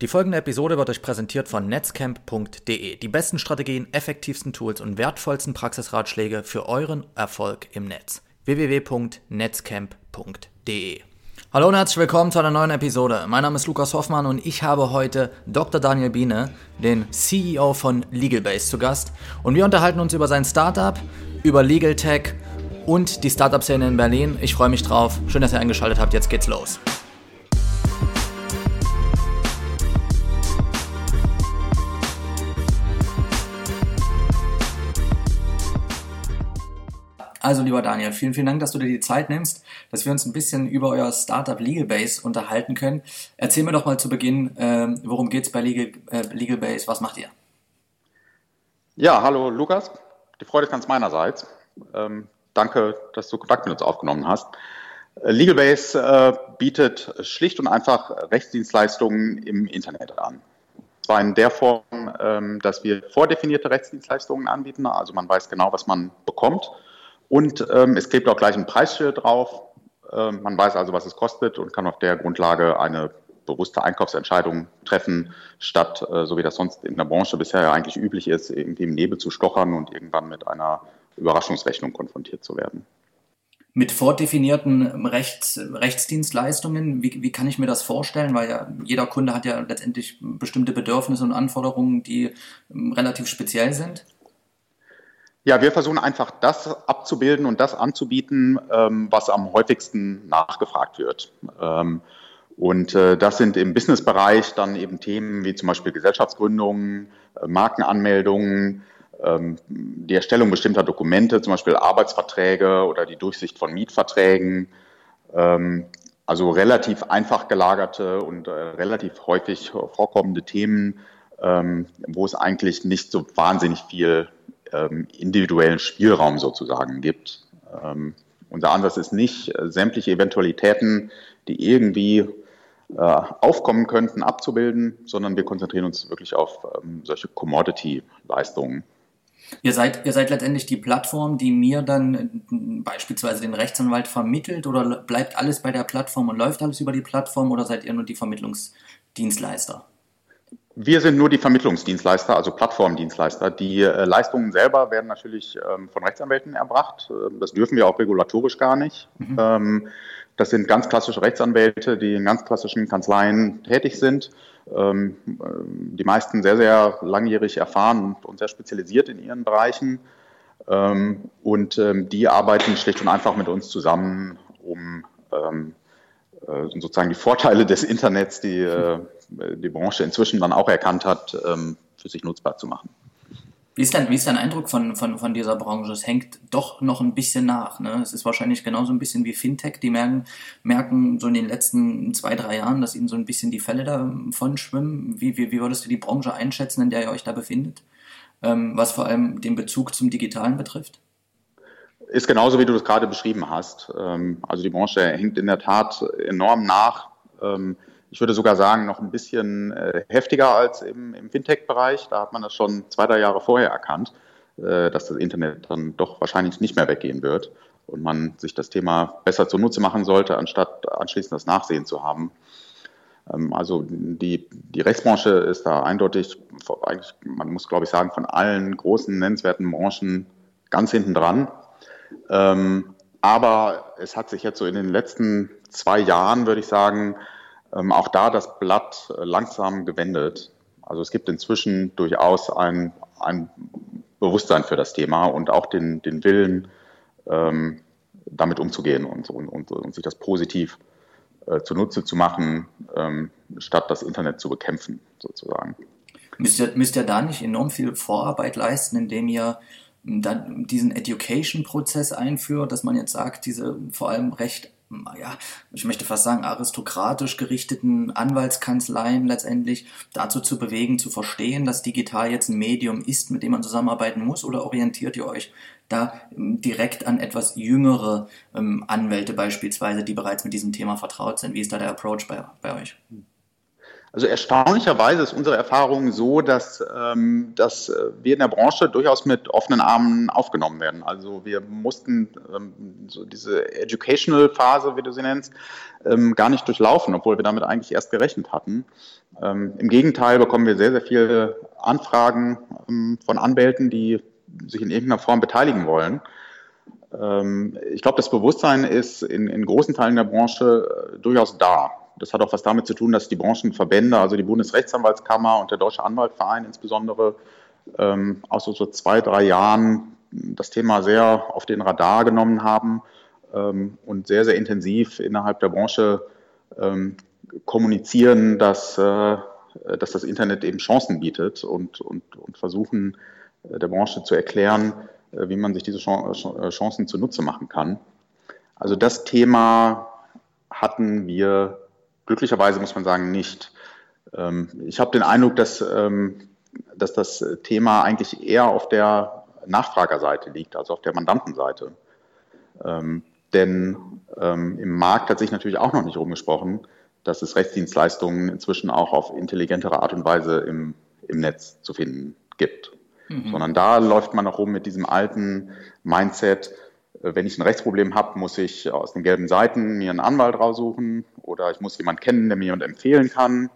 Die folgende Episode wird euch präsentiert von netzcamp.de. Die besten Strategien, effektivsten Tools und wertvollsten Praxisratschläge für euren Erfolg im Netz. www.netzcamp.de. Hallo und herzlich willkommen zu einer neuen Episode. Mein Name ist Lukas Hoffmann und ich habe heute Dr. Daniel Biene, den CEO von LegalBase, zu Gast. Und wir unterhalten uns über sein Startup, über Legal Tech und die Startup-Szene in Berlin. Ich freue mich drauf. Schön, dass ihr eingeschaltet habt. Jetzt geht's los. Also lieber Daniel, vielen, vielen Dank, dass du dir die Zeit nimmst, dass wir uns ein bisschen über euer Startup LegalBase unterhalten können. Erzähl mir doch mal zu Beginn, äh, worum geht es bei Legal, äh, LegalBase, was macht ihr? Ja, hallo Lukas, die Freude ist ganz meinerseits. Ähm, danke, dass du Kontakt mit uns aufgenommen hast. Äh, LegalBase äh, bietet schlicht und einfach Rechtsdienstleistungen im Internet an. Zwar in der Form, ähm, dass wir vordefinierte Rechtsdienstleistungen anbieten, also man weiß genau, was man bekommt und ähm, es klebt auch gleich ein Preisschild drauf. Ähm, man weiß also, was es kostet und kann auf der Grundlage eine bewusste Einkaufsentscheidung treffen, statt, äh, so wie das sonst in der Branche bisher ja eigentlich üblich ist, irgendwie im Nebel zu stochern und irgendwann mit einer Überraschungsrechnung konfrontiert zu werden. Mit vordefinierten Rechts, Rechtsdienstleistungen, wie, wie kann ich mir das vorstellen? Weil ja jeder Kunde hat ja letztendlich bestimmte Bedürfnisse und Anforderungen, die ähm, relativ speziell sind. Ja, wir versuchen einfach das abzubilden und das anzubieten, ähm, was am häufigsten nachgefragt wird. Ähm, und äh, das sind im Businessbereich dann eben Themen wie zum Beispiel Gesellschaftsgründungen, äh, Markenanmeldungen, ähm, die Erstellung bestimmter Dokumente, zum Beispiel Arbeitsverträge oder die Durchsicht von Mietverträgen. Ähm, also relativ einfach gelagerte und äh, relativ häufig vorkommende Themen, ähm, wo es eigentlich nicht so wahnsinnig viel ähm, individuellen Spielraum sozusagen gibt. Ähm, unser Ansatz ist nicht, äh, sämtliche Eventualitäten, die irgendwie äh, aufkommen könnten, abzubilden, sondern wir konzentrieren uns wirklich auf ähm, solche Commodity-Leistungen. Ihr seid, ihr seid letztendlich die Plattform, die mir dann äh, beispielsweise den Rechtsanwalt vermittelt oder bleibt alles bei der Plattform und läuft alles über die Plattform oder seid ihr nur die Vermittlungsdienstleister? Wir sind nur die Vermittlungsdienstleister, also Plattformdienstleister. Die äh, Leistungen selber werden natürlich ähm, von Rechtsanwälten erbracht. Ähm, das dürfen wir auch regulatorisch gar nicht. Mhm. Ähm, das sind ganz klassische Rechtsanwälte, die in ganz klassischen Kanzleien tätig sind. Ähm, äh, die meisten sehr, sehr langjährig erfahren und, sehr spezialisiert in ihren Bereichen. Ähm, und ähm, die arbeiten schlicht und einfach mit uns zusammen, um sozusagen die Vorteile des Internets, die äh, die Branche inzwischen dann auch erkannt hat, ähm, für sich nutzbar zu machen. Wie ist dein, wie ist dein Eindruck von, von, von dieser Branche? Es hängt doch noch ein bisschen nach. Ne? Es ist wahrscheinlich genauso ein bisschen wie Fintech. Die merken, merken so in den letzten zwei, drei Jahren, dass ihnen so ein bisschen die Fälle davon schwimmen. Wie, wie, wie würdest du die Branche einschätzen, in der ihr euch da befindet? Ähm, was vor allem den Bezug zum Digitalen betrifft? Ist genauso, wie du das gerade beschrieben hast. Ähm, also die Branche hängt in der Tat enorm nach. Ähm, ich würde sogar sagen, noch ein bisschen äh, heftiger als im, Fintech-Bereich. Da hat man das schon zwei, drei Jahre vorher erkannt, äh, dass das Internet dann doch wahrscheinlich nicht mehr weggehen wird und man sich das Thema besser zunutze machen sollte, anstatt anschließend das Nachsehen zu haben. Ähm, also die, die Rechtsbranche ist da eindeutig, eigentlich, man muss glaube ich sagen, von allen großen nennenswerten Branchen ganz hinten dran. Ähm, aber es hat sich jetzt so in den letzten zwei Jahren, würde ich sagen, ähm, auch da das Blatt äh, langsam gewendet. Also es gibt inzwischen durchaus ein, ein Bewusstsein für das Thema und auch den, den Willen, ähm, damit umzugehen und, und, und, und, sich das positiv äh, zunutze zu machen, ähm, statt das Internet zu bekämpfen, sozusagen. Müsst ihr, müsst ihr da nicht enorm viel Vorarbeit leisten, indem ihr dann diesen Education-Prozess einführt, dass man jetzt sagt, diese vor allem recht, ja, ich möchte fast sagen, aristokratisch gerichteten Anwaltskanzleien letztendlich dazu zu bewegen, zu verstehen, dass digital jetzt ein Medium ist, mit dem man zusammenarbeiten muss, oder orientiert ihr euch da ähm, direkt an etwas jüngere ähm, Anwälte beispielsweise, die bereits mit diesem Thema vertraut sind? Wie ist da der Approach bei, bei euch? Also erstaunlicherweise ist unsere Erfahrung so, dass, ähm, dass äh, wir in der Branche durchaus mit offenen Armen aufgenommen werden. Also wir mussten ähm, so diese Educational-Phase, wie du sie nennst, ähm, gar nicht durchlaufen, obwohl wir damit eigentlich erst gerechnet hatten. Ähm, Im Gegenteil bekommen wir sehr, sehr viele Anfragen ähm, von Anwälten, die sich in irgendeiner Form beteiligen wollen. Ähm, ich glaube, das Bewusstsein ist in, in großen Teilen der Branche äh, durchaus da. Das hat auch was damit zu tun, dass die Branchenverbände, also die Bundesrechtsanwaltskammer und der Deutsche Anwaltverein insbesondere, ähm, aus so zwei, drei Jahren das Thema sehr auf den Radar genommen haben ähm, und sehr, sehr intensiv innerhalb der Branche ähm, kommunizieren, dass, äh, dass das Internet eben Chancen bietet und, und, und versuchen äh, der Branche zu erklären, äh, wie man sich diese äh, Chancen zunutze machen kann. Also das Thema hatten wir Glücklicherweise muss man sagen, nicht. Ähm, ich habe den Eindruck, dass, ähm, dass das Thema eigentlich eher auf der Nachfragerseite liegt, also auf der Mandantenseite. Ähm, denn im Markt hat sich natürlich auch noch nicht rumgesprochen, dass es Rechtsdienstleistungen inzwischen auch auf intelligentere Art und Weise im, im Netz zu finden gibt. Mhm. Sondern da läuft man noch rum mit diesem alten Mindset, wenn ich ein Rechtsproblem habe, muss ich aus den gelben Seiten mir einen Anwalt raussuchen oder ich muss jemanden kennen, der mir jemand empfehlen kann.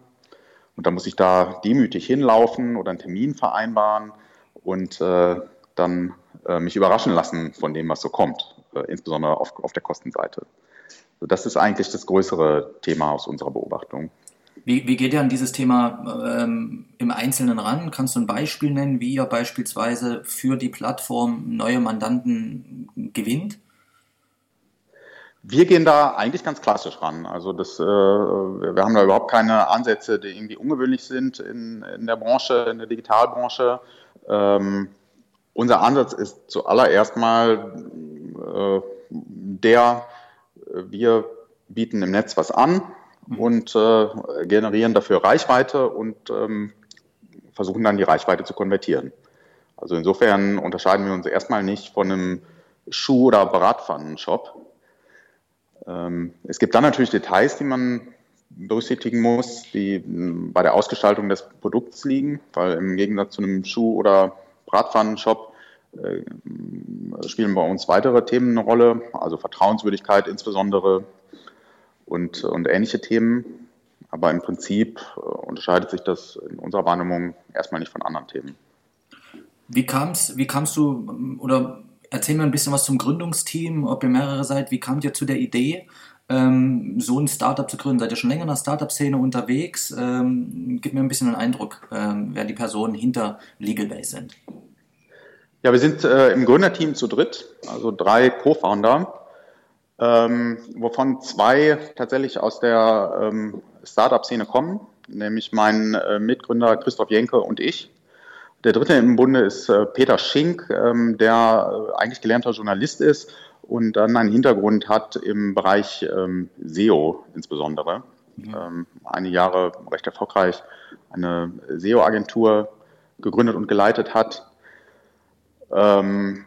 Und dann muss ich da demütig hinlaufen oder einen Termin vereinbaren und äh, dann äh, mich überraschen lassen von dem, was so kommt, äh, insbesondere auf, auf der Kostenseite. Also das ist eigentlich das größere Thema aus unserer Beobachtung. Wie, wie geht ihr an dieses Thema ähm, im Einzelnen ran? Kannst du ein Beispiel nennen, wie ihr beispielsweise für die Plattform neue Mandanten gewinnt? Wir gehen da eigentlich ganz klassisch ran. Also das, äh, wir haben da überhaupt keine Ansätze, die irgendwie ungewöhnlich sind in, in der Branche, in der Digitalbranche. Ähm, unser Ansatz ist zuallererst mal äh, der, wir bieten im Netz was an. Und äh, generieren dafür Reichweite und ähm, versuchen dann die Reichweite zu konvertieren. Also insofern unterscheiden wir uns erstmal nicht von einem Schuh- oder Bratpfannenshop. Ähm, es gibt dann natürlich Details, die man berücksichtigen muss, die bei der Ausgestaltung des Produkts liegen, weil im Gegensatz zu einem Schuh- oder Bratpfannenshop äh, spielen bei uns weitere Themen eine Rolle, also Vertrauenswürdigkeit insbesondere, und, und ähnliche Themen. Aber im Prinzip äh, unterscheidet sich das in unserer Wahrnehmung erstmal nicht von anderen Themen. Wie kam's, wie kamst du, oder erzähl mir ein bisschen was zum Gründungsteam, ob ihr mehrere seid, wie kamt ihr zu der Idee, ähm, so ein Startup zu gründen? Seid ihr schon länger in der Startup-Szene unterwegs? Ähm, gib mir ein bisschen einen Eindruck, ähm, wer die Personen hinter Legalbase sind. Ja, wir sind äh, im Gründerteam zu dritt, also drei Co-Founder ähm, wovon zwei tatsächlich aus der ähm, Startup-Szene kommen, nämlich mein äh, Mitgründer Christoph Jenke und ich. Der dritte im Bunde ist äh, Peter Schink, ähm, der äh, eigentlich gelernter Journalist ist und dann einen Hintergrund hat im Bereich ähm, SEO insbesondere. Mhm. Ähm, einige Jahre recht erfolgreich eine SEO-Agentur gegründet und geleitet hat. Ähm,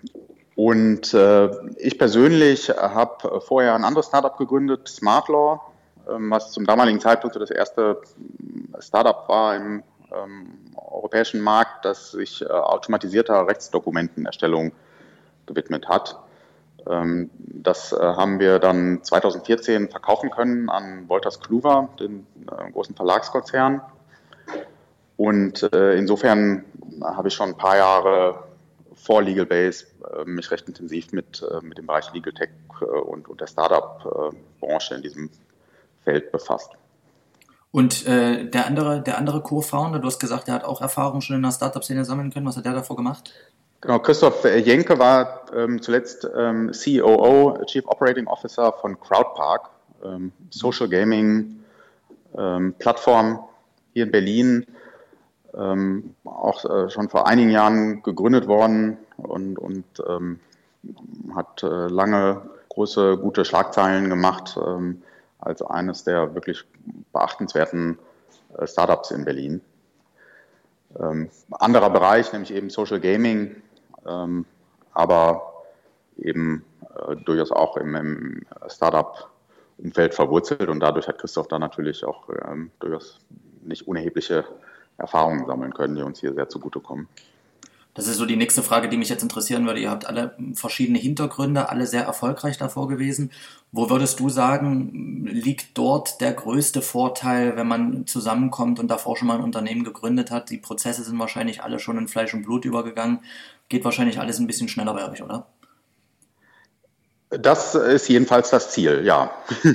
und äh, ich persönlich habe vorher ein anderes Startup gegründet, SmartLaw, ähm, was zum damaligen Zeitpunkt das erste Startup war im ähm, europäischen Markt, das sich äh, automatisierter Rechtsdokumentenerstellung gewidmet hat. Ähm, das äh, haben wir dann 2014 verkaufen können an Wolters Kluwer, den äh, großen Verlagskonzern. Und äh, insofern habe ich schon ein paar Jahre vor Legal Base äh, mich recht intensiv mit, äh, mit dem Bereich Legal Tech äh, und, und der Startup-Branche in diesem Feld befasst. Und äh, der andere, der andere Co-Founder, du hast gesagt, der hat auch Erfahrung schon in der Startup-Szene sammeln können. Was hat der davor gemacht? Genau, Christoph Jenke war ähm, zuletzt ähm, COO, Chief Operating Officer von Crowdpark, ähm, Social Gaming ähm, Plattform hier in Berlin ähm, auch äh, schon vor einigen Jahren gegründet worden und, und ähm, hat äh, lange große, gute Schlagzeilen gemacht ähm, als eines der wirklich beachtenswerten äh, Startups in Berlin. Ähm, anderer Bereich, nämlich eben Social Gaming, ähm, aber eben äh, durchaus auch im, im Startup-Umfeld verwurzelt und dadurch hat Christoph da natürlich auch ähm, durchaus nicht unerhebliche Erfahrungen sammeln können, die uns hier sehr zugutekommen. Das ist so die nächste Frage, die mich jetzt interessieren würde. Ihr habt alle verschiedene Hintergründe, alle sehr erfolgreich davor gewesen. Wo würdest du sagen, liegt dort der größte Vorteil, wenn man zusammenkommt und davor schon mal ein Unternehmen gegründet hat? Die Prozesse sind wahrscheinlich alle schon in Fleisch und Blut übergegangen. Geht wahrscheinlich alles ein bisschen schneller bei euch, oder? Das ist jedenfalls das Ziel, ja.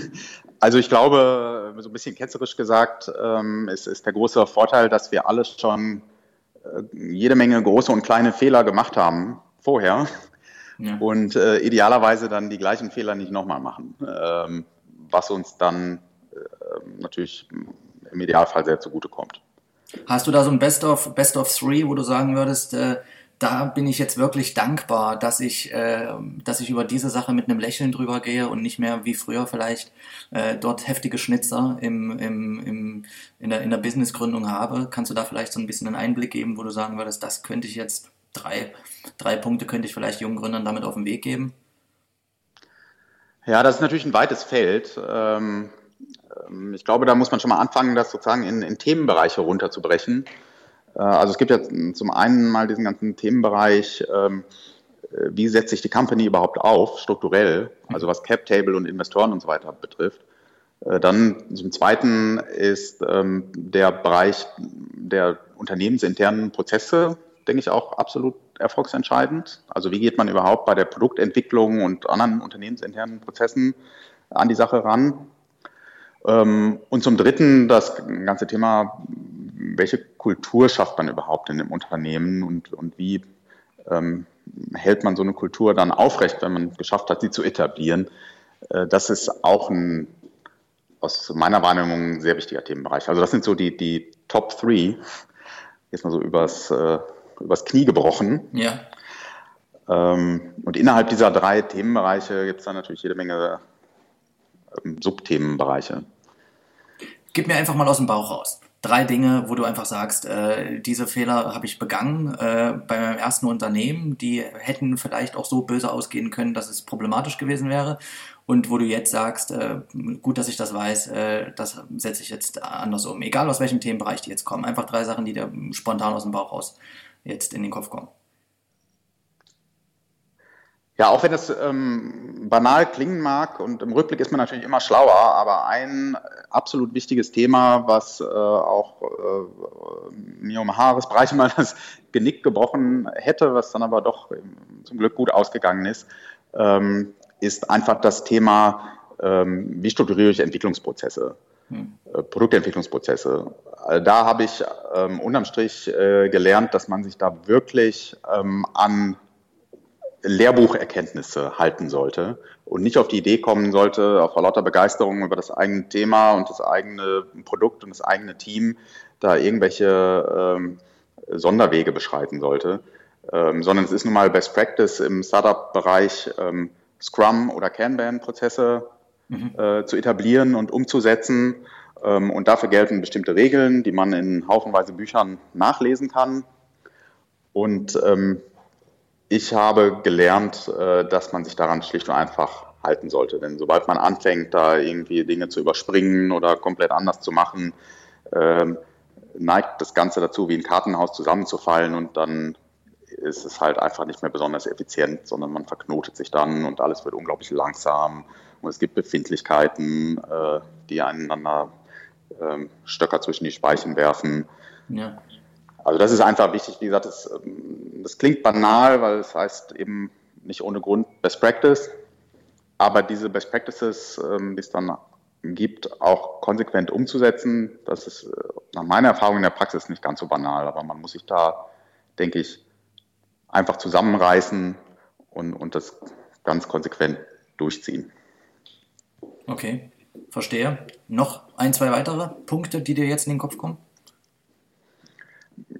Also ich glaube, so ein bisschen ketzerisch gesagt, ähm, ist, ist der große Vorteil, dass wir alle schon äh, jede Menge große und kleine Fehler gemacht haben vorher ja. und äh, idealerweise dann die gleichen Fehler nicht nochmal machen, ähm, was uns dann äh, natürlich im Idealfall sehr zugutekommt. Hast du da so ein Best of, Best of Three, wo du sagen würdest, äh, da bin ich jetzt wirklich dankbar, dass ich, äh, dass ich über diese Sache mit einem Lächeln drüber gehe und nicht mehr wie früher vielleicht äh, dort heftige Schnitzer im, im, im, in der, in der Businessgründung habe. Kannst du da vielleicht so ein bisschen einen Einblick geben, wo du sagen würdest, das könnte ich jetzt, drei, drei Punkte könnte ich vielleicht jungen Gründern damit auf den Weg geben? Ja, das ist natürlich ein weites Feld. Ähm, ähm ich glaube, da muss man schon mal anfangen, das sozusagen in, in Themenbereiche runterzubrechen. Äh, also es gibt ja zum einen mal diesen ganzen Themenbereich, ähm, äh, wie setzt sich die Company überhaupt auf, strukturell, also was Cap Table und Investoren und so weiter betrifft. Äh, dann zum Zweiten ist ähm, der Bereich der unternehmensinternen Prozesse, denke ich, auch absolut erfolgsentscheidend. Also wie geht man überhaupt bei der Produktentwicklung und anderen unternehmensinternen Prozessen an die Sache ran? Ähm, und zum Dritten das ganze Thema welche Kultur schafft man überhaupt in dem Unternehmen und, und wie ähm, hält man so eine Kultur dann aufrecht, wenn man geschafft hat, sie zu etablieren. Äh, das ist auch ein, aus meiner Wahrnehmung ein sehr wichtiger Themenbereich. Also das sind so die, die Top Three, jetzt mal so übers, äh, übers Knie gebrochen. Ja. Ähm, und innerhalb dieser drei Themenbereiche gibt es dann natürlich jede Menge ähm, Subthemenbereiche. Gib mir einfach mal aus dem Bauch raus drei Dinge, wo du einfach sagst, äh, diese Fehler habe ich begangen äh, bei meinem ersten Unternehmen, die hätten vielleicht auch so böse ausgehen können, dass es problematisch gewesen wäre. Und wo du jetzt sagst, äh, gut, dass ich das weiß, äh, das setze ich jetzt anders um. Egal aus welchem Themenbereich die jetzt kommen. Einfach drei Sachen, die dir spontan aus dem Bauch raus jetzt in den Kopf kommen. Ja, auch wenn es ähm, banal klingen mag und im Rückblick ist man natürlich immer schlauer, aber ein absolut wichtiges Thema, was äh, auch äh, mir um Haaresbreite mal das Genick gebrochen hätte, was dann aber doch zum Glück gut ausgegangen ist, ähm, ist einfach das Thema, ähm, wie strukturiere ich Entwicklungsprozesse, hm. äh, Produktentwicklungsprozesse. Also da habe ich ähm, unterm Strich äh, gelernt, dass man sich da wirklich ähm, an Lehrbucherkenntnisse halten sollte und nicht auf die Idee kommen sollte, auf lauter Begeisterung über das eigene Thema und das eigene Produkt und das eigene Team da irgendwelche ähm, Sonderwege beschreiten sollte, ähm, sondern es ist nun mal Best Practice im Startup-Bereich ähm, Scrum oder Kanban-Prozesse mhm. äh, zu etablieren und umzusetzen. Ähm, und dafür gelten bestimmte Regeln, die man in haufenweise Büchern nachlesen kann. Und ähm, ich habe gelernt, äh, dass man sich daran schlicht und einfach halten sollte. Denn sobald man anfängt, da irgendwie Dinge zu überspringen oder komplett anders zu machen, ähm, neigt das Ganze dazu, wie ein Kartenhaus zusammenzufallen und dann ist es halt einfach nicht mehr besonders effizient, sondern man verknotet sich dann und alles wird unglaublich langsam und es gibt Befindlichkeiten, äh, die einander ähm, Stöcker zwischen die Speichen werfen. Ja. Also das ist einfach wichtig. Wie gesagt, das, ähm, das klingt banal, weil es heißt eben nicht ohne Grund Best Practice. Aber diese Best Practices, ähm, die es dann gibt, auch konsequent umzusetzen, das ist äh, nach meiner Erfahrung in der Praxis nicht ganz so banal. Aber man muss sich da, denke ich, einfach zusammenreißen und, und das ganz konsequent durchziehen. Okay, verstehe. Noch ein, zwei weitere Punkte, die dir jetzt in den Kopf kommen?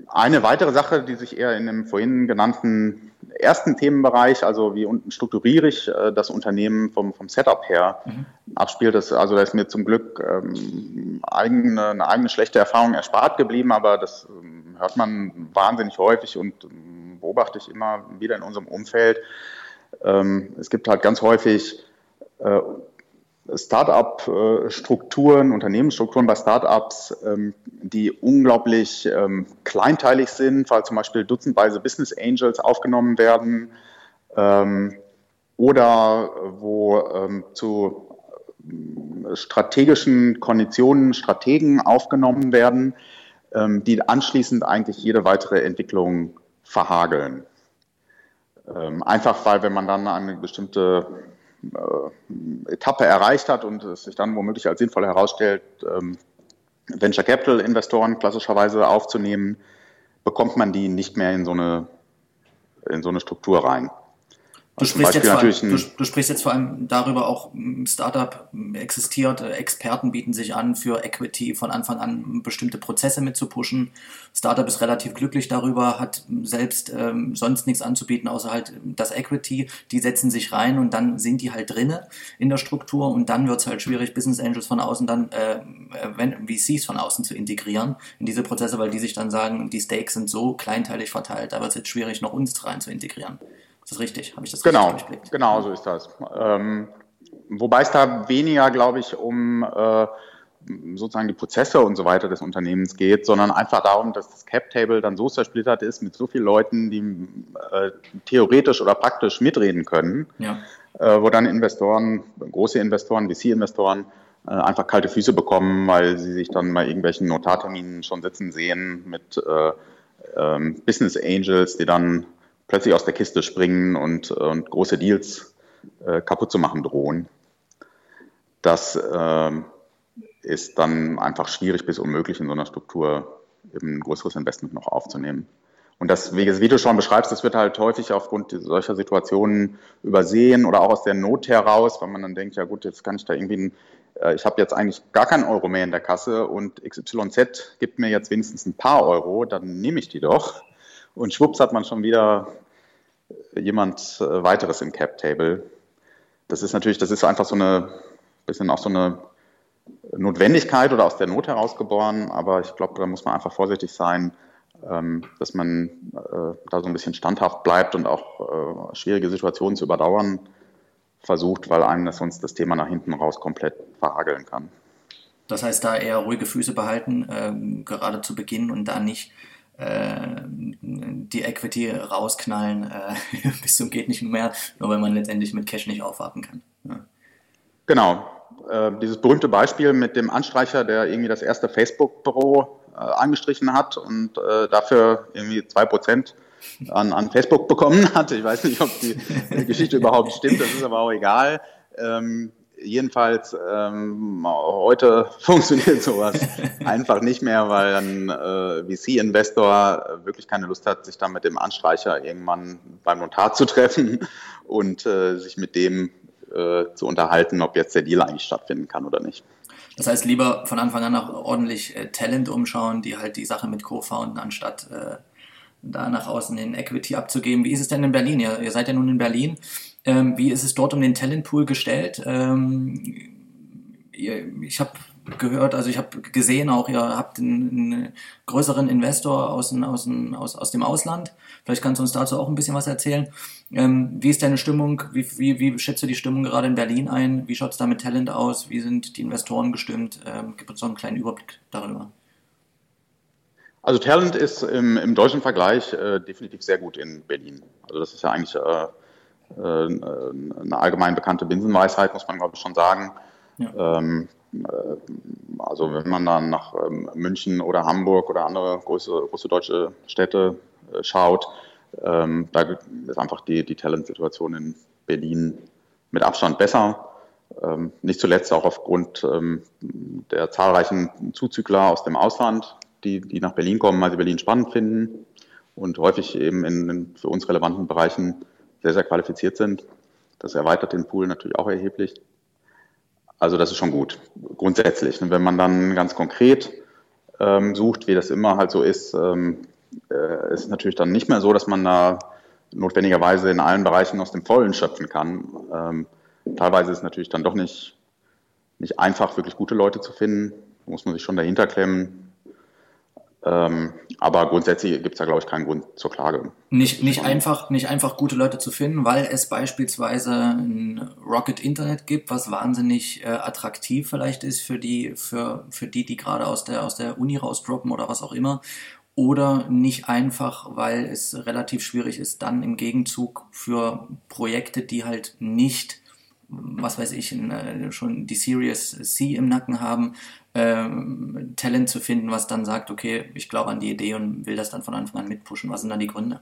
Eine weitere Sache, die sich eher in dem vorhin genannten ersten Themenbereich, also wie unten strukturiere ich äh, das Unternehmen vom, vom Setup her, mhm. abspielt. Das, also da ist mir zum Glück ähm, eigene, eine eigene schlechte Erfahrung erspart geblieben, aber das ähm, hört man wahnsinnig häufig und ähm, beobachte ich immer wieder in unserem Umfeld. Ähm, es gibt halt ganz häufig äh, Start-up-Strukturen, Unternehmensstrukturen bei Start-ups, ähm, die unglaublich ähm, kleinteilig sind, weil zum Beispiel dutzendweise Business Angels aufgenommen werden ähm, oder wo zu strategischen Konditionen Strategen aufgenommen werden, die anschließend eigentlich jede weitere Entwicklung verhageln. Einfach weil, wenn man dann eine bestimmte äh, Etappe erreicht hat und es sich dann womöglich als sinnvoll herausstellt, ähm, Venture Capital Investoren klassischerweise aufzunehmen, bekommt man die nicht mehr in so eine, in so eine Struktur rein. Du sprichst, jetzt vor allem, du, du, sprichst jetzt vor allem darüber, auch Startup existiert, Experten bieten sich an, für Equity von Anfang an bestimmte Prozesse mitzupushen. Startup ist relativ glücklich darüber, hat selbst ähm, sonst nichts anzubieten, außer halt das Equity. Die setzen sich rein und dann sind die halt drinne in der Struktur und dann wird es halt schwierig, Business Angels von außen dann, äh, wenn, VCs von außen zu integrieren in diese Prozesse, weil die sich dann sagen, die Stakes sind so kleinteilig verteilt, da wird es jetzt schwierig, noch uns rein zu integrieren. Ist das richtig? Habe ich das genau, richtig durchblickt? Genau, so ist das. Ähm, wobei es da weniger, glaube ich, um äh, sozusagen die Prozesse und so weiter des Unternehmens geht, sondern einfach darum, dass das Cap-Table dann so zersplittert ist mit so vielen Leuten, die äh, theoretisch oder praktisch mitreden können, ja. äh, wo dann Investoren, große Investoren, VC-Investoren, äh, einfach kalte Füße bekommen, weil sie sich dann bei irgendwelchen Notarterminen schon sitzen sehen mit äh, ähm, Business Angels, die dann plötzlich aus der Kiste springen und, und große Deals äh, kaputt zu machen drohen. Das äh, ist dann einfach schwierig bis unmöglich in so einer Struktur eben ein größeres Investment noch aufzunehmen. Und das, wie du schon beschreibst, das wird halt häufig aufgrund solcher Situationen übersehen oder auch aus der Not heraus, weil man dann denkt, ja gut, jetzt kann ich da irgendwie, ein, äh, ich habe jetzt eigentlich gar keinen Euro mehr in der Kasse und XYZ gibt mir jetzt wenigstens ein paar Euro, dann nehme ich die doch. Und schwupps hat man schon wieder jemand äh, weiteres im Cap-Table. Das ist natürlich, das ist einfach so eine, bisschen auch so eine Notwendigkeit oder aus der Not herausgeboren, aber ich glaube, da muss man einfach vorsichtig sein, ähm, dass man äh, da so ein bisschen standhaft bleibt und auch äh, schwierige Situationen zu überdauern versucht, weil einem das sonst das Thema nach hinten raus komplett verhageln kann. Das heißt, da eher ruhige Füße behalten, äh, gerade zu Beginn und da nicht die Equity rausknallen äh, bis zum geht nicht mehr, nur weil man letztendlich mit Cash nicht aufwarten kann. Ja. Genau. Äh, dieses berühmte Beispiel mit dem Anstreicher, der irgendwie das erste Facebook-Büro äh, angestrichen hat und äh, dafür irgendwie zwei Prozent an, an Facebook bekommen hat. Ich weiß nicht, ob die, die Geschichte überhaupt stimmt, das ist aber auch egal. Ähm, jedenfalls ähm, heute funktioniert sowas einfach nicht mehr, weil ein äh, VC-Investor wirklich keine Lust hat, sich dann mit dem Anstreicher irgendwann beim Notar zu treffen und äh, sich mit dem äh, zu unterhalten, ob jetzt der Deal eigentlich stattfinden kann oder nicht. Das heißt, lieber von Anfang an auch ordentlich äh, Talent umschauen, die halt die Sache mit co-founden, anstatt äh, da nach außen in Equity abzugeben. Wie ist es denn in Berlin? Ihr, ihr seid ja nun in Berlin. Ähm, wie ist es dort um den Talentpool gestellt? Ähm, ich habe gehört, also ich habe gesehen auch, ihr habt einen, einen größeren Investor aus, aus, aus, aus dem Ausland. Vielleicht kannst du uns dazu auch ein bisschen was erzählen. Ähm, wie ist deine Stimmung? Wie, wie, wie schätzt du die Stimmung gerade in Berlin ein? Wie schaut es da mit Talent aus? Wie sind die Investoren gestimmt? Ähm, gib uns so einen kleinen Überblick darüber. Also Talent ist im, im deutschen Vergleich äh, definitiv sehr gut in Berlin. Also das ist ja eigentlich äh, äh, eine allgemein bekannte Binsenweisheit, muss man glaube ich schon sagen. Ja. Ähm, äh, also wenn man dann nach ähm, München oder Hamburg oder andere große, große deutsche Städte äh, schaut, ähm, da ist einfach die, die Talentsituation in Berlin mit Abstand besser. Ähm, nicht zuletzt auch aufgrund ähm, der zahlreichen Zuzügler aus dem Ausland, die, die nach Berlin kommen, weil sie Berlin spannend finden und häufig eben in, in für uns relevanten Bereichen sehr, sehr qualifiziert sind. Das erweitert den Pool natürlich auch erheblich. Also das ist schon gut, grundsätzlich. Und wenn man dann ganz konkret ähm, sucht, wie das immer halt so ist, ähm, äh, ist es natürlich dann nicht mehr so, dass man da notwendigerweise in allen Bereichen aus dem Vollen schöpfen kann. Ähm, teilweise ist es natürlich dann doch nicht, nicht einfach, wirklich gute Leute zu finden. Da muss man sich schon dahinter klemmen. Ähm, aber grundsätzlich gibt es da, glaube ich, keinen Grund zur Klage. Nicht, nicht, einfach, nicht einfach gute Leute zu finden, weil es beispielsweise ein Rocket Internet gibt, was wahnsinnig äh, attraktiv vielleicht ist für die, für, für die, die gerade aus der, aus der Uni rausdroppen oder was auch immer. Oder nicht einfach, weil es relativ schwierig ist, dann im Gegenzug für Projekte, die halt nicht was weiß ich, äh, schon die Series C im Nacken haben, ähm, Talent zu finden, was dann sagt, okay, ich glaube an die Idee und will das dann von Anfang an mitpushen. Was sind dann die Gründe?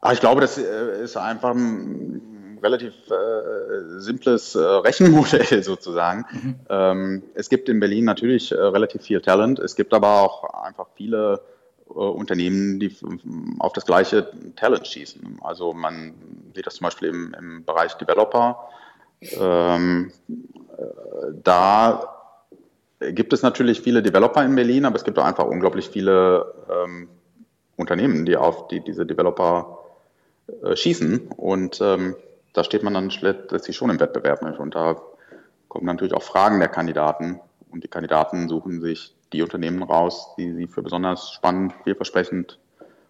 Ah, ich glaube, das äh, ist einfach ein relativ äh, simples äh, Rechenmodell sozusagen. Mhm. Ähm, es gibt in Berlin natürlich äh, relativ viel Talent. Es gibt aber auch einfach viele äh, Unternehmen, die auf das gleiche Talent schießen. Also man sieht das zum Beispiel im, im Bereich Developer. Ähm, da gibt es natürlich viele Developer in Berlin, aber es gibt auch einfach unglaublich viele ähm, Unternehmen, die auf die, diese Developer äh, schießen. Und ähm, da steht man dann letztlich schon im Wettbewerb. Nicht? Und da kommen natürlich auch Fragen der Kandidaten. Und die Kandidaten suchen sich die Unternehmen raus, die sie für besonders spannend, vielversprechend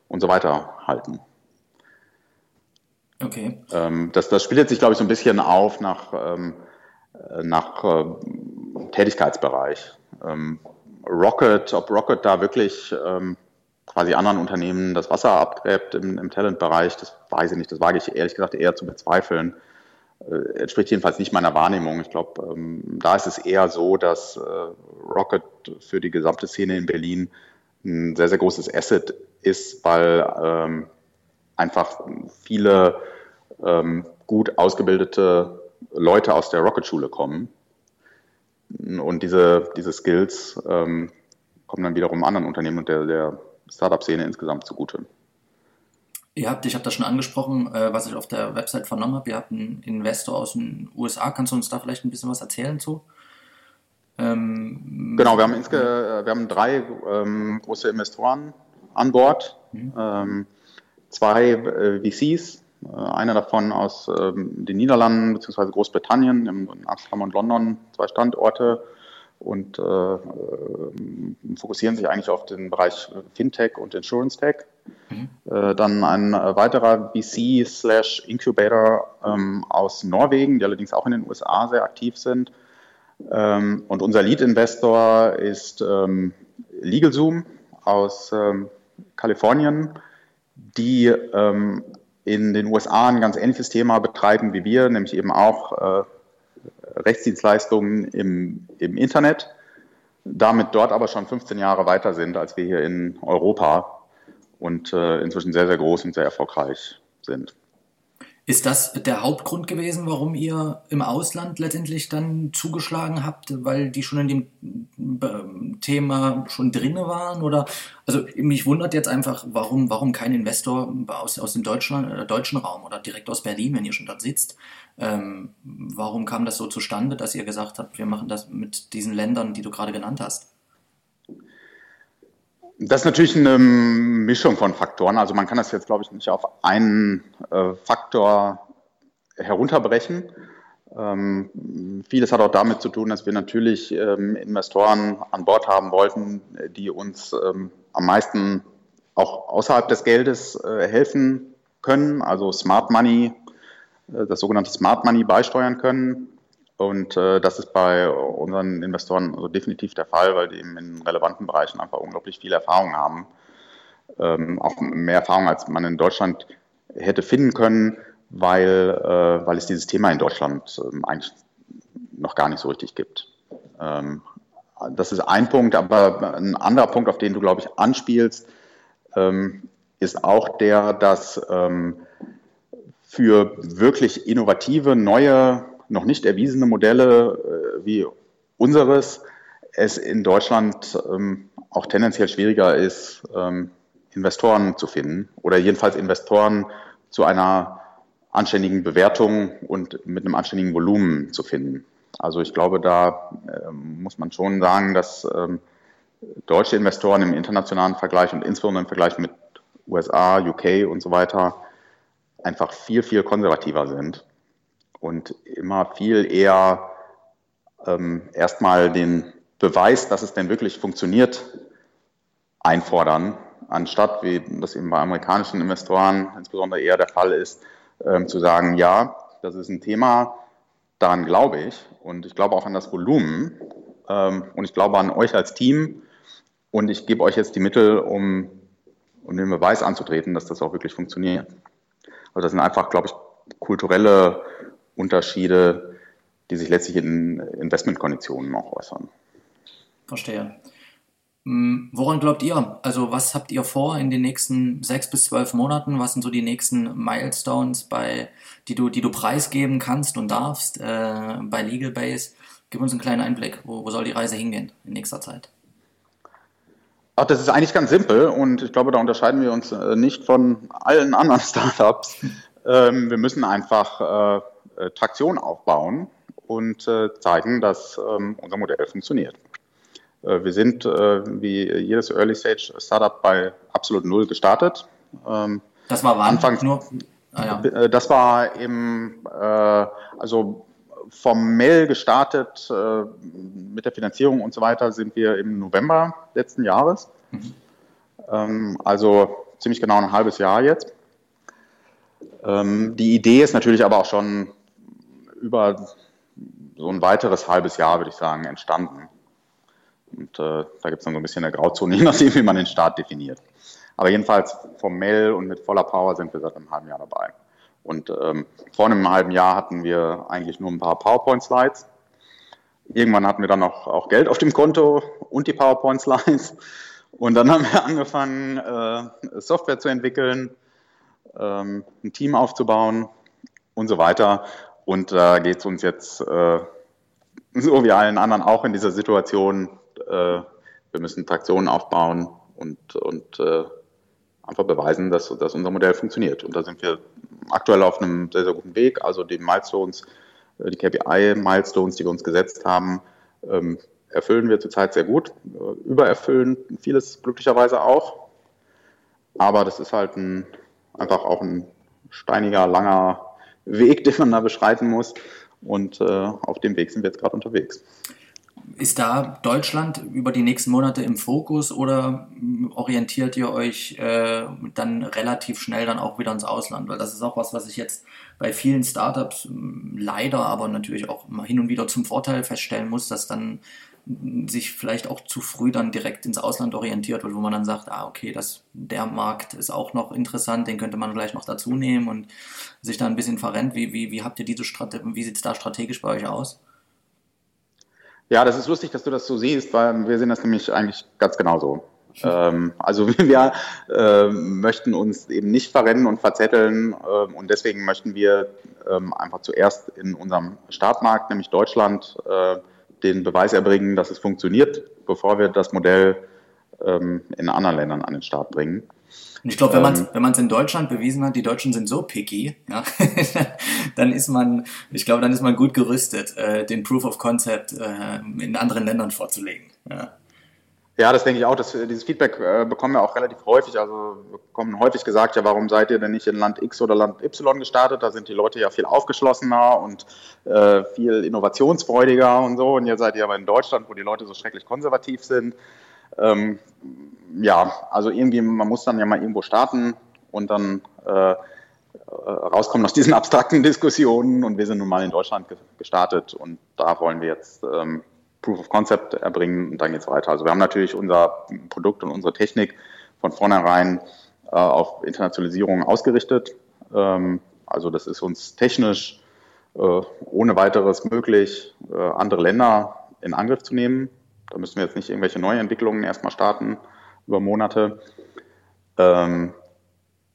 und so weiter halten. Okay. Ähm, das, das spielt sich, glaube ich, so ein bisschen auf nach ähm, nach äh, Tätigkeitsbereich. Ähm, Rocket, ob Rocket da wirklich ähm, quasi anderen Unternehmen das Wasser abgräbt im, im Talentbereich, das weiß ich nicht. Das wage ich ehrlich gesagt eher zu bezweifeln. Äh, entspricht jedenfalls nicht meiner Wahrnehmung. Ich glaube, ähm, da ist es eher so, dass äh, Rocket für die gesamte Szene in Berlin ein sehr, sehr großes Asset ist, weil ähm, einfach viele ähm, gut ausgebildete Leute aus der Rocket-Schule kommen. Und diese, diese Skills ähm, kommen dann wiederum anderen Unternehmen und der, der Startup-Szene insgesamt zugute. Ihr habt, ich habe das schon angesprochen, äh, was ich auf der Website vernommen habe. Ihr habt einen Investor aus den USA. Kannst du uns da vielleicht ein bisschen was erzählen zu? Ähm, genau, wir haben, insge wir haben drei ähm, große Investoren an Bord. Mhm. Ähm, zwei äh, VCs, äh, einer davon aus ähm, den Niederlanden bzw. Großbritannien, in Amsterdam und London, zwei Standorte und äh, äh, fokussieren sich eigentlich auf den Bereich Fintech und Insurance Tech. Mhm. Äh, dann ein weiterer VC slash Incubator ähm, aus Norwegen, die allerdings auch in den USA sehr aktiv sind. Ähm, und unser Lead-Investor ist ähm, LegalZoom aus ähm, Kalifornien, die ähm, in den USA ein ganz ähnliches Thema betreiben wie wir, nämlich eben auch äh, Rechtsdienstleistungen im, im Internet, damit dort aber schon 15 Jahre weiter sind als wir hier in Europa und äh, inzwischen sehr, sehr groß und sehr erfolgreich sind. Ist das der Hauptgrund gewesen, warum ihr im Ausland letztendlich dann zugeschlagen habt, weil die schon in dem äh, Thema schon drinne waren? Oder also mich wundert jetzt einfach, warum, warum kein Investor aus, aus dem deutschen, äh, deutschen Raum oder direkt aus Berlin, wenn ihr schon dort sitzt. Ähm, warum kam das so zustande, dass ihr gesagt habt, wir machen das mit diesen Ländern, die du gerade genannt hast? Das ist natürlich eine Mischung von Faktoren. Also man kann das jetzt, glaube ich, nicht auf einen äh, Faktor herunterbrechen. Ähm, vieles hat auch damit zu tun, dass wir natürlich ähm, Investoren an Bord haben wollten, die uns ähm, am meisten auch außerhalb des Geldes äh, helfen können, also Smart Money, äh, das sogenannte Smart Money beisteuern können. Und äh, das ist bei unseren Investoren also definitiv der Fall, weil die in relevanten Bereichen einfach unglaublich viel Erfahrung haben. Ähm, auch mehr Erfahrung, als man in Deutschland hätte finden können, weil, äh, weil es dieses Thema in Deutschland ähm, eigentlich noch gar nicht so richtig gibt. Ähm, das ist ein Punkt, aber ein anderer Punkt, auf den du, glaube ich, anspielst, ähm, ist auch der, dass ähm, für wirklich innovative, neue noch nicht erwiesene Modelle äh, wie unseres es in Deutschland ähm, auch tendenziell schwieriger ist, ähm, Investoren zu finden oder jedenfalls Investoren zu einer anständigen Bewertung und mit einem anständigen Volumen zu finden. Also ich glaube, da äh, muss man schon sagen, dass ähm, deutsche Investoren im internationalen Vergleich und insbesondere im Vergleich mit USA, UK und so weiter einfach viel, viel konservativer sind und immer viel eher ähm, erstmal den Beweis, dass es denn wirklich funktioniert, einfordern, anstatt, wie das eben bei amerikanischen Investoren insbesondere eher der Fall ist, ähm, zu sagen, ja, das ist ein Thema, daran glaube ich und ich glaube auch an das Volumen ähm, und ich glaube an euch als Team und ich gebe euch jetzt die Mittel, um, um den Beweis anzutreten, dass das auch wirklich funktioniert. Also das sind einfach, glaube ich, kulturelle Unterschiede, die sich letztlich in Investmentkonditionen auch äußern. Verstehe. Hm, woran glaubt ihr? Also was habt ihr vor in den nächsten sechs bis zwölf Monaten? Was sind so die nächsten Milestones, bei, die, du, die du preisgeben kannst und darfst äh, bei Legal Base? Gib uns einen kleinen Einblick. Wo, wo soll die Reise hingehen in nächster Zeit? Ach, das ist eigentlich ganz simpel und ich glaube, da unterscheiden wir uns äh, nicht von allen anderen Startups. Ähm, wir müssen einfach äh, äh, Traktion aufbauen und äh, zeigen, dass ähm, unser Modell funktioniert. Äh, wir sind wie jedes Early Stage Startup bei absolut null gestartet. Ähm, das war wann? Anfangs nur. Ah, ja. Das war im, also formell gestartet mit der Finanzierung und so weiter sind wir im November letzten Jahres. Mhm. Also ziemlich genau ein halbes Jahr jetzt. Die Idee ist natürlich aber auch schon über so ein weiteres halbes Jahr, würde ich sagen, entstanden. Und äh, da gibt es dann so ein bisschen eine Grauzone, je nachdem, wie man den Start definiert. Aber jedenfalls formell und mit voller Power sind wir seit einem halben Jahr dabei. Und ähm, vor einem halben Jahr hatten wir eigentlich nur ein paar PowerPoint-Slides. Irgendwann hatten wir dann auch, auch Geld auf dem Konto und die PowerPoint-Slides. Und dann haben wir angefangen, äh, Software zu entwickeln, ähm, ein Team aufzubauen und so weiter. Und da geht es uns jetzt, äh, so wie allen anderen, auch in dieser Situation. Äh, wir müssen Traktionen aufbauen und, und äh, einfach beweisen, dass, dass unser Modell funktioniert. Und da sind wir aktuell auf einem sehr, sehr guten Weg. Also die Milestones, äh, die KPI-Milestones, die wir uns gesetzt haben, ähm, erfüllen wir zurzeit sehr gut. Äh, übererfüllen vieles glücklicherweise auch. Aber das ist halt ein, einfach auch ein steiniger, langer Weg, den man da beschreiten muss. Und äh, auf dem Weg sind wir jetzt gerade unterwegs. Ist da Deutschland über die nächsten Monate im Fokus oder orientiert ihr euch äh, dann relativ schnell dann auch wieder ins Ausland? Weil das ist auch was, was ich jetzt bei vielen Startups leider, aber natürlich auch hin und wieder zum Vorteil feststellen muss, dass dann sich vielleicht auch zu früh dann direkt ins Ausland orientiert wird, wo man dann sagt, ah, okay, das, der Markt ist auch noch interessant, den könnte man vielleicht noch dazu nehmen und sich da ein bisschen verrennt. Wie, wie, wie habt ihr diese Strategie, wie sieht es da strategisch bei euch aus? Ja, das ist lustig, dass du das so siehst, weil wir sehen das nämlich eigentlich ganz genauso. Ähm, also wir äh, möchten uns eben nicht verrennen und verzetteln äh, und deswegen möchten wir äh, einfach zuerst in unserem Startmarkt, nämlich Deutschland, äh, den Beweis erbringen, dass es funktioniert, bevor wir das Modell ähm, in anderen Ländern an den Start bringen. Und ich glaube, wenn man es ähm, wenn man's in Deutschland bewiesen hat, die Deutschen sind so picky, ja, dann ist man, ich glaube, dann ist man gut gerüstet, äh, den Proof of Concept äh, in anderen Ländern vorzulegen. Ja. Ja, das denke ich auch. Das, dieses Feedback äh, bekommen wir auch relativ häufig. Also wir bekommen häufig gesagt, ja, warum seid ihr denn nicht in Land X oder Land Y gestartet? Da sind die Leute ja viel aufgeschlossener und äh, viel innovationsfreudiger und so. Und jetzt seid ihr aber in Deutschland, wo die Leute so schrecklich konservativ sind. Ähm, ja, also irgendwie, man muss dann ja mal irgendwo starten und dann äh, rauskommen aus diesen abstrakten Diskussionen. Und wir sind nun mal in Deutschland gestartet und da wollen wir jetzt ähm, Proof of Concept erbringen und dann geht es weiter. Also wir haben natürlich unser Produkt und unsere Technik von vornherein äh, auf Internationalisierung ausgerichtet. Ähm, also das ist uns technisch äh, ohne weiteres möglich, äh, andere Länder in Angriff zu nehmen. Da müssen wir jetzt nicht irgendwelche Neuentwicklungen erstmal starten über Monate. Ähm,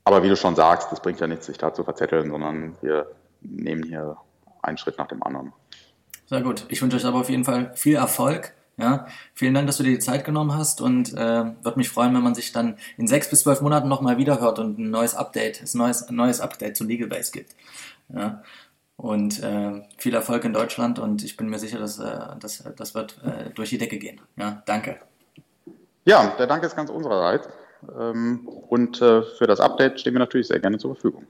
aber wie du schon sagst, das bringt ja nichts, sich da zu verzetteln, sondern wir nehmen hier einen Schritt nach dem anderen. Sehr gut. Ich wünsche euch aber auf jeden Fall viel Erfolg. Ja, vielen Dank, dass du dir die Zeit genommen hast und äh, würde mich freuen, wenn man sich dann in sechs bis zwölf Monaten nochmal wiederhört und ein neues Update, ein neues, ein neues Update zu Legal Base gibt. Ja, und äh, viel Erfolg in Deutschland und ich bin mir sicher, dass äh, das, das wird äh, durch die Decke gehen. Ja, danke. Ja, der Dank ist ganz unsererseits. Ähm, und äh, für das Update stehen wir natürlich sehr gerne zur Verfügung.